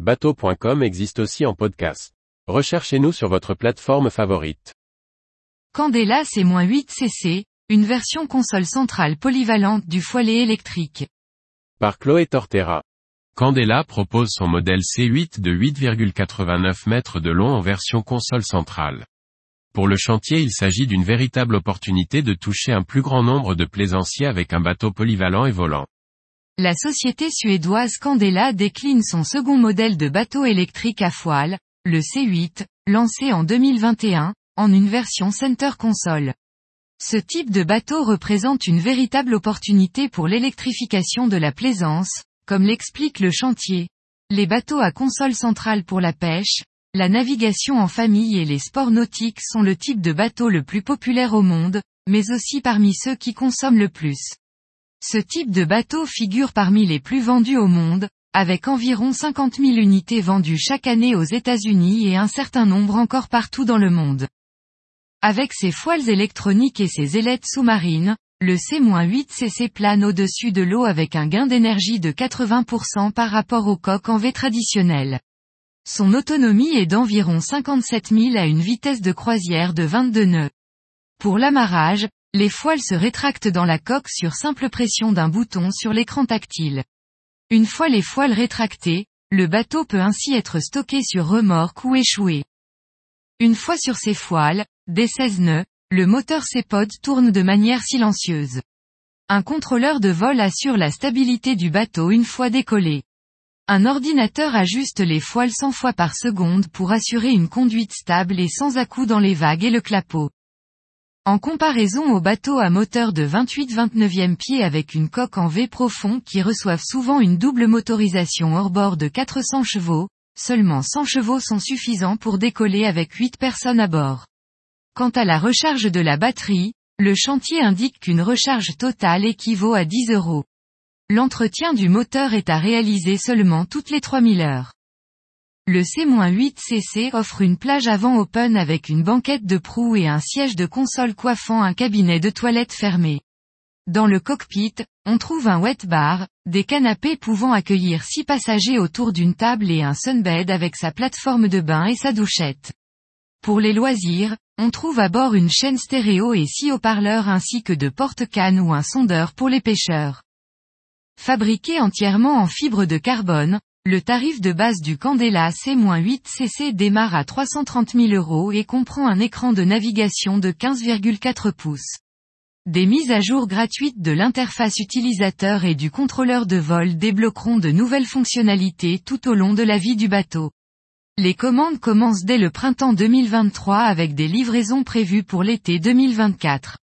Bateau.com existe aussi en podcast. Recherchez-nous sur votre plateforme favorite. Candela C-8 CC, une version console centrale polyvalente du foilet électrique. Par Chloé Tortera. Candela propose son modèle C8 de 8,89 mètres de long en version console centrale. Pour le chantier il s'agit d'une véritable opportunité de toucher un plus grand nombre de plaisanciers avec un bateau polyvalent et volant. La société suédoise Candela décline son second modèle de bateau électrique à foile, le C8, lancé en 2021, en une version Center Console. Ce type de bateau représente une véritable opportunité pour l'électrification de la plaisance, comme l'explique le chantier. Les bateaux à console centrale pour la pêche, la navigation en famille et les sports nautiques sont le type de bateau le plus populaire au monde, mais aussi parmi ceux qui consomment le plus. Ce type de bateau figure parmi les plus vendus au monde, avec environ 50 000 unités vendues chaque année aux États-Unis et un certain nombre encore partout dans le monde. Avec ses foiles électroniques et ses ailettes sous-marines, le C-8CC plane au-dessus de l'eau avec un gain d'énergie de 80% par rapport au coq en V traditionnel. Son autonomie est d'environ 57 000 à une vitesse de croisière de 22 nœuds. Pour l'amarrage, les foiles se rétractent dans la coque sur simple pression d'un bouton sur l'écran tactile. Une fois les foiles rétractées, le bateau peut ainsi être stocké sur remorque ou échoué. Une fois sur ces foiles, des 16 nœuds, le moteur CEPOD tourne de manière silencieuse. Un contrôleur de vol assure la stabilité du bateau une fois décollé. Un ordinateur ajuste les foiles 100 fois par seconde pour assurer une conduite stable et sans à-coups dans les vagues et le clapot. En comparaison aux bateaux à moteur de 28-29e pied avec une coque en V profond qui reçoivent souvent une double motorisation hors bord de 400 chevaux, seulement 100 chevaux sont suffisants pour décoller avec 8 personnes à bord. Quant à la recharge de la batterie, le chantier indique qu'une recharge totale équivaut à 10 euros. L'entretien du moteur est à réaliser seulement toutes les 3000 heures. Le C-8CC offre une plage avant open avec une banquette de proue et un siège de console coiffant un cabinet de toilette fermé. Dans le cockpit, on trouve un wet bar, des canapés pouvant accueillir six passagers autour d'une table et un sunbed avec sa plateforme de bain et sa douchette. Pour les loisirs, on trouve à bord une chaîne stéréo et six haut-parleurs ainsi que de porte-cannes ou un sondeur pour les pêcheurs. Fabriqué entièrement en fibre de carbone, le tarif de base du Candela C-8CC démarre à 330 000 euros et comprend un écran de navigation de 15,4 pouces. Des mises à jour gratuites de l'interface utilisateur et du contrôleur de vol débloqueront de nouvelles fonctionnalités tout au long de la vie du bateau. Les commandes commencent dès le printemps 2023 avec des livraisons prévues pour l'été 2024.